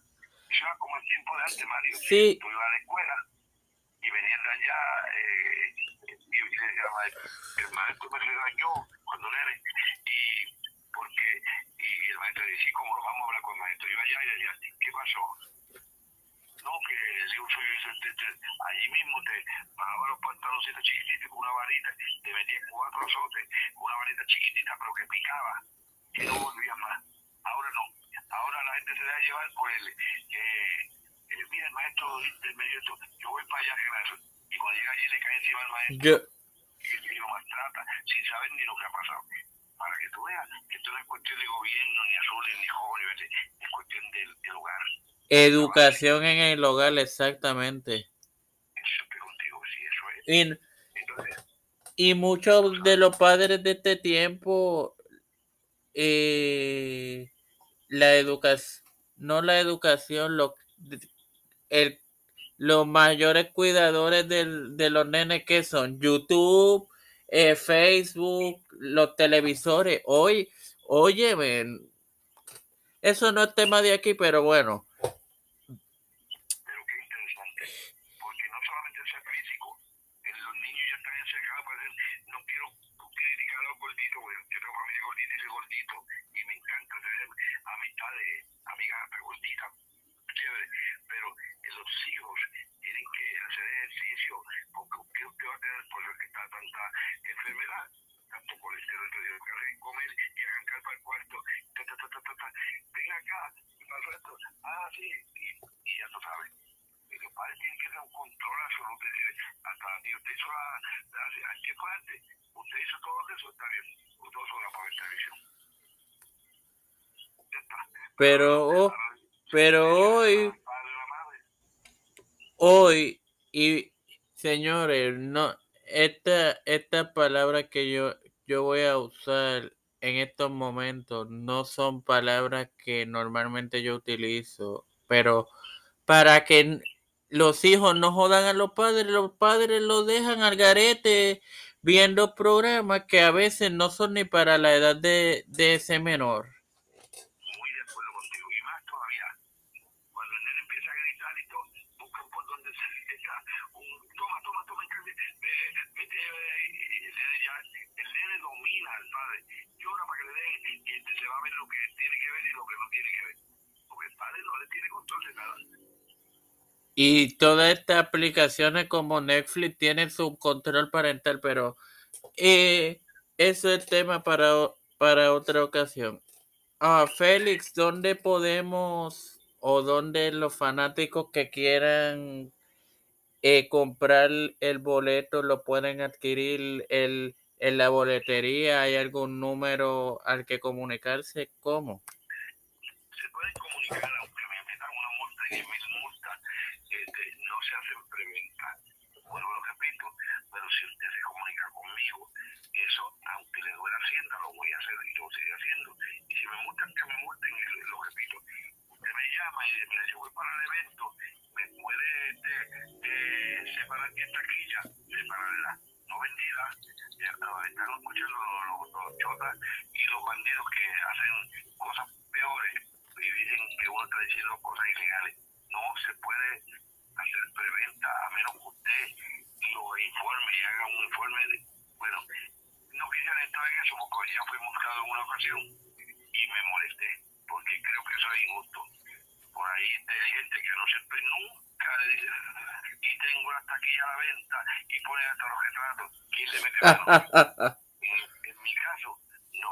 Eso era como el tiempo de antes, Mario. Sí. Tú ibas a la escuela y venían de allá eh, y, y le decía, el maestro me regañó cuando nene y porque y el maestro decía, ¿cómo lo vamos a hablar con el maestro? Yo allá y decía, ¿qué pasó? No, que el hijo suyo te, te, allí mismo te bajaba los pantaloncitos chiquititos con una varita, te metía cuatro azotes, con una varita chiquitita, pero que picaba, y no volvía más. Ahora no, ahora la gente se deja llevar por el, eh, eh, mira el maestro intermedio, esto, yo voy para allá a arreglar eso, y cuando llega allí le cae encima al maestro, yo... y, y lo maltrata, sin saber ni lo que ha pasado para que tú veas que esto no es cuestión de gobierno, ni azules, ni jóvenes, es cuestión del, del hogar. Educación en el hogar, exactamente. Y, muchos de los padres de este tiempo, eh, la educación, no la educación, lo, el, los mayores cuidadores del, de los nenes que son YouTube, eh, Facebook, los televisores. Hoy, oye, ven, eso no es tema de aquí, pero bueno. pero qué interesante, porque no solamente es el físico, el, los niños ya están encerrados para decir, no quiero criticar a los gorditos, porque yo tengo familia gordita y ese gordito y me encanta tener amistades, amigas gorditas, chévere, pero los hijos tienen que hacer ejercicio, porque usted va a tener por que está tanta enfermedad, tanto colesterol, que comer y arrancar para el cuarto, ta, ta, ta, ta, ta, ven acá, para el resto, ah, sí, y, y ya tú sabes. Y los padres tienen que tener un control absoluto. Hasta usted hizo la, la, ¿qué fue antes? Usted hizo todo eso, está bien. Usted hizo la para televisión. Ya está. Pero, oh, pero hoy, hoy, y señores, no, esta, esta palabra que yo, yo voy a usar en estos momentos no son palabras que normalmente yo utilizo, pero para que los hijos no jodan a los padres, los padres los dejan al garete viendo programas que a veces no son ni para la edad de, de ese menor. Muy de acuerdo contigo. Y más todavía, cuando el nene empieza a gritar y todo, buscan por donde se echa un toma, toma, toma, vete, vete, el nene ya, el nene domina al padre. Llora para que le den y este va a ver lo que tiene que ver y lo que no tiene que ver. Y todas estas aplicaciones como Netflix tienen su control parental, pero eh, eso es tema para, para otra ocasión. Ah, Félix, ¿dónde podemos o dónde los fanáticos que quieran eh, comprar el boleto lo pueden adquirir el, en la boletería? ¿Hay algún número al que comunicarse? ¿Cómo? Se pueden comunicar, aunque me metan una multa y mil multas, este, no se hacen preventa. Bueno, lo repito, pero si usted se comunica conmigo, eso, aunque le duele Hacienda, lo voy a hacer y lo sigue haciendo. Y si me multan, que me multen, y lo, repito. Usted me llama y me dice, voy para el evento, me puede este, eh, separar mi taquilla, separarla, no vendida. Están escuchando los, los, los chotas y los bandidos que hacen cosas peores y dicen que uno está diciendo cosas ilegales. No se puede hacer preventa a menos que usted lo informe y haga un informe. Bueno, no quisiera entrar en eso porque ya fui buscado en una ocasión y me molesté porque creo que eso es injusto. Por ahí hay gente que no se nunca y tengo hasta aquí a la venta y ponen hasta los retratos. ¿Quién le mete mano? en, en mi caso, no.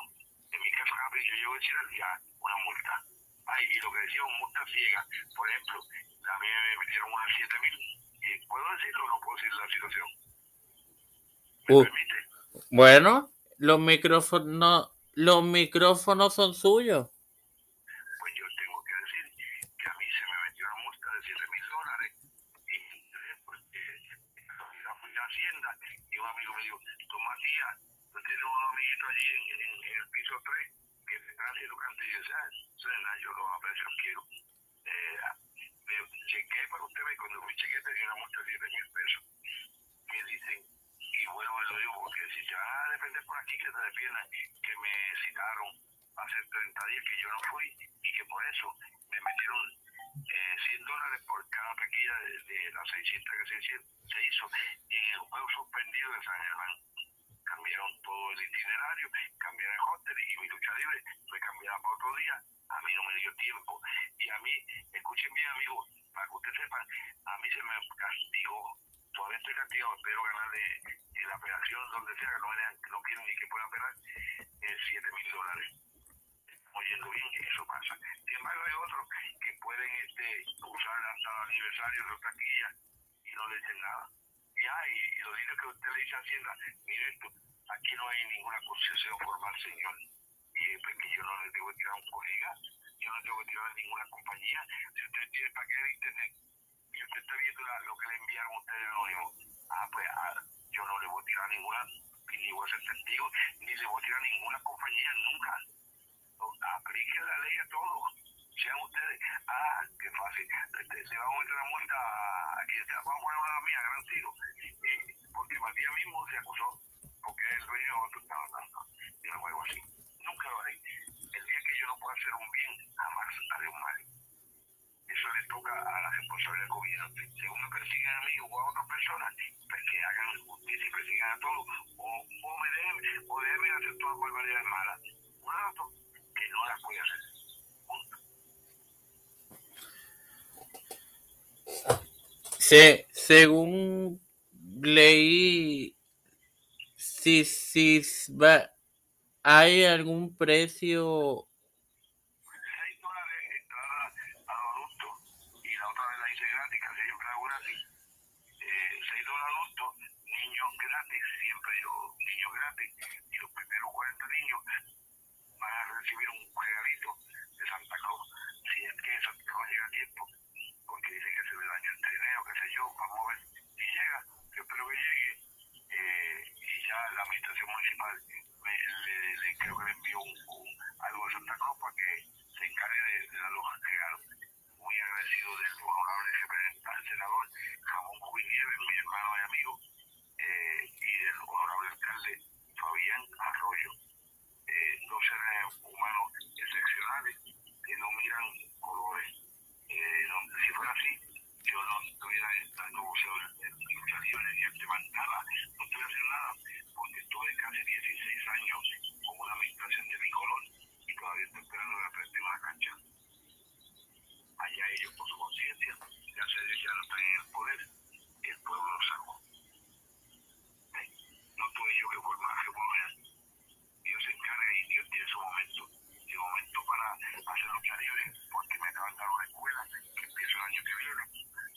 En mi caso, yo llevo a decir al día una multa. Ay, y lo que decía, multa ciega. Por ejemplo, a mí me metieron unas 7 mil. ¿Y puedo decirlo o no puedo decir la situación? ¿Me Uh. permite? Bueno, los micrófonos, los micrófonos son suyos. Pues yo tengo que decir que a mí se me metió una multa de 7 mil dólares. Y eh, pues, eh, la fui a Hacienda y un amigo me dijo, tú Matías, tú tienes un amiguito allí en, en, en el piso 3 que te están cantillas. Y yo, "Ah, eso es nada, yo los aprecio, quiero. Eh, me chequé para usted cuando me chequé tenía una multa de 7 mil pesos. Que dicen, y bueno, lo digo porque si se van defender por aquí, que se defiendan, que me citaron hace 30 días que yo no fui y que por eso me metieron eh, 100 dólares por cada taquilla de, de las 600 que se, se hizo en el juego suspendido de San Germán. Cambiaron todo el itinerario, cambiaron el hotel y mi lucha libre fue cambiada para otro día. A mí no me dio tiempo. Y a mí, escuchen bien, amigos, para que ustedes sepan, a mí se me castigó. Todavía estoy castigado, espero ganarle en la operación donde sea, que no, no quieren ni que pueda operar, eh, 7 mil dólares. Oyendo bien, eso pasa. Sin embargo, hay otros que pueden este, usar hasta el aniversario de taquilla y no le dicen nada. Y, ah, y, y lo digo que usted le dice a Hacienda, mire esto, aquí no hay ninguna concesión formal, señor. Y pues que yo no le que tirar a un colega, yo no que tirar a ninguna compañía. Si usted tiene para qué de internet, y usted está viendo la- lo que le enviaron a usted anónimo, ah, pues ah, yo no le voy a tirar a ninguna, ni voy a ser testigo, ni le voy a tirar a ninguna compañía nunca. Apliquen la ley a todos. Sean ustedes, ah, qué fácil, este, le vamos a meter una multa, a- aquí está, vamos a poner una mía, gran tiro. Eh, porque Matías mismo se acusó, porque el dueño de otro, no, no, no, yo no juego así. Nunca lo haré. El día que yo no pueda hacer un bien, jamás haré un mal. Eso le toca a la responsabilidad del gobierno. Según me persiguen a mí o a otras personas, pues que hagan justicia y persigan a todos. O, o me deben, o deben hacer todas barbaridades malas. un rato que no las puede hacer. Se, según leí, si, si va, hay algún precio 6 dólares entrada a los adultos y la otra vez la hice gratis, casi siempre hago gratis. 6 dólares adultos, niños gratis, siempre yo niños gratis. Y los primeros 40 niños van a recibir un regalito de Santa Claus, si es que Santa Claus llega a tiempo, porque dice que se le dañó el trineo, qué sé yo, vamos a ver si llega, yo espero que llegue. Eh, ya la administración municipal me, le, creo que le envió algo de Santa Claus para que se encargue de, dar los regalos. Muy agradecido del honorable representante, senador Ramón Juan Nieves, mi hermano y amigo, eh, y del honorable alcalde Fabián Arroyo. Eh, dos seres humanos excepcionales que no miran colores. Eh, no- si fuera así, yo no estuviera dando boxeo en lucha libre ni arte más nada, no estuviera haciendo nada, porque estuve casi 16 años con una administración de mi color y todavía estoy esperando que aprenda una cancha. Allá ellos por su conciencia, ya se ya no en el poder, el pueblo los sacó. Eh, No tuve yo que formar revolución. Dios se encarga y Dios tiene su momento. Mi momento para hacer lucha libre, porque me acaban de dar una escuela que empieza el año que viene.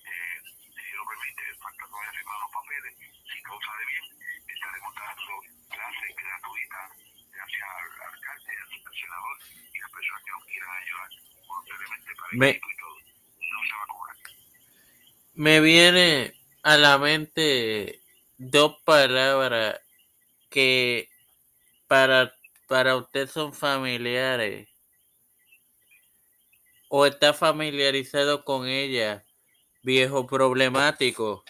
Eh, si Dios lo permite, falta todavía firmar los papeles. Si todo sale bien, estaremos dando clases gratuitas gracias al alcalde, al senador y las personas que nos quieran ayudar voluntariamente para el Me- equipo y todo. No se va a cobrar. Me viene a la mente dos palabras que para, para usted son familiares o está familiarizado con ella, viejo problemático.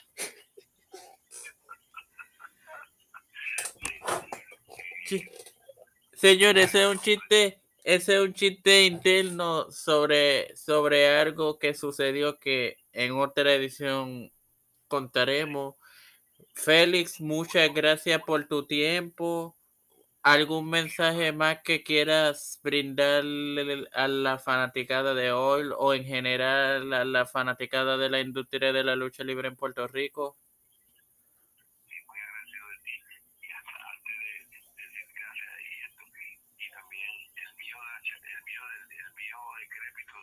Sí. Señor, ese es un chiste, ese es un chiste interno sobre, sobre algo que sucedió que en otra edición contaremos. Félix, muchas gracias por tu tiempo. ¿Algún mensaje más que quieras brindarle a la fanaticada de hoy o en general a la fanaticada de la industria de la lucha libre en Puerto Rico? y muy agradecido de ti y hasta antes de, de decir gracias y esto y también el mío de la cha- el mío del el mío decrépito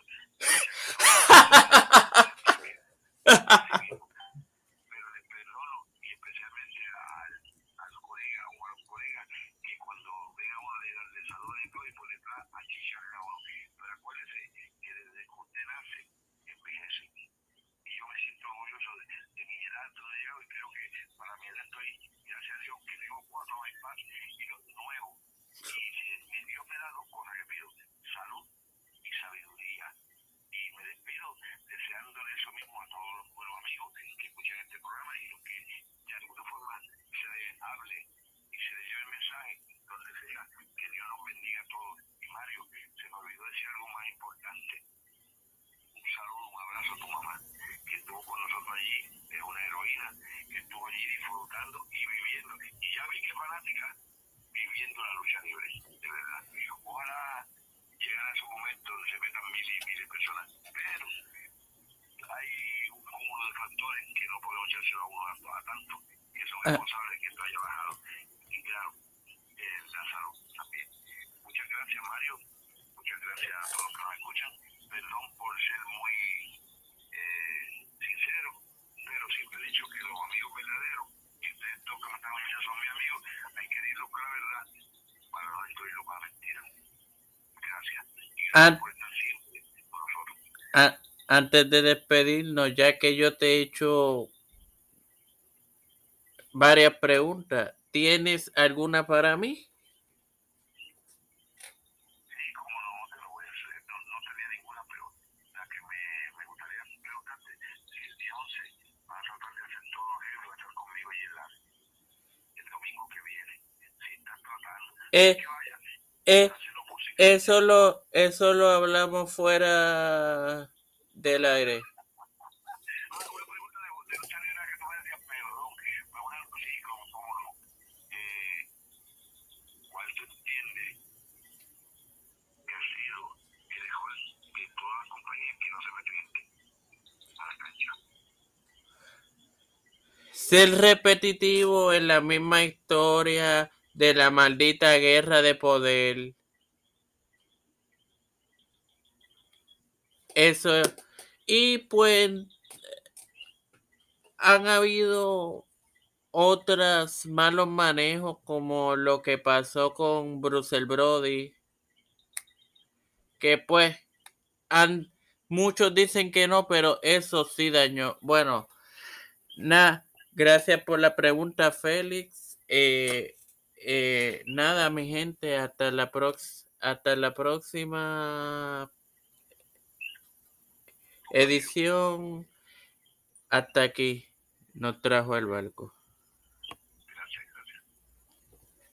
pero le perdono y especialmente al, al colega o a los colegas que cuando venga uno de darle saludos y todo y por detrás a uno pero acuérdese que desde que usted envejece y yo me siento orgulloso de, de mi edad llego y creo que para mi edad estoy, gracias a Dios, que tengo cuatro bypass y los nuevos. Y si mi Dios me da dos cosas que pido, salud y sabiduría. Despido deseándole eso mismo a todos los buenos amigos que escuchan este programa y los que de alguna forma se les hable y se les lleve el mensaje donde sea que Dios nos bendiga a todos. Y Mario, se me olvidó decir algo más importante un saludo, un abrazo a tu mamá, que estuvo con nosotros allí, es una heroína, que estuvo allí disfrutando y viviendo, y ya vi que fanática, viviendo la lucha libre, de verdad. Ojalá llegara ese momento donde se metan miles y miles de personas, pero hay un cúmulo de factores que no podemos echárselo a uno a, a tanto, y eso es Ah. responsable de que esto haya bajado. Y claro, eh, Lázaro también. Muchas gracias, Mario. Muchas gracias a todos los que nos escuchan. Perdón por ser muy eh, sincero, pero siempre he dicho que los amigos verdaderos, y ustedes dos que me están oyendo son mis amigos, hay que decirlo con la verdad para no destruirlo con la mentira. Gracias. A- antes de despedirnos, ya que yo te he hecho varias preguntas, ¿tienes alguna para mí? Sí, como no, te lo voy a hacer. No, no tenía ninguna, pero la que me, me gustaría preguntarte, si el día 11 van a tratar de hacer todo lo que va a estar conmigo allí en la, el domingo que viene. Si estás tratando, Eh, eh, posible. Eso lo, eso lo hablamos fuera del aire. ser repetitivo en la misma historia de la maldita guerra de poder. Eso. Y pues han habido otras malos manejos como lo que pasó con Bruce Brody. Que pues han, muchos dicen que no, pero eso sí dañó. Bueno, nada, gracias por la pregunta, Félix. Eh, eh, nada, mi gente, hasta la, hasta la próxima edición. Hasta aquí nos trajo el barco.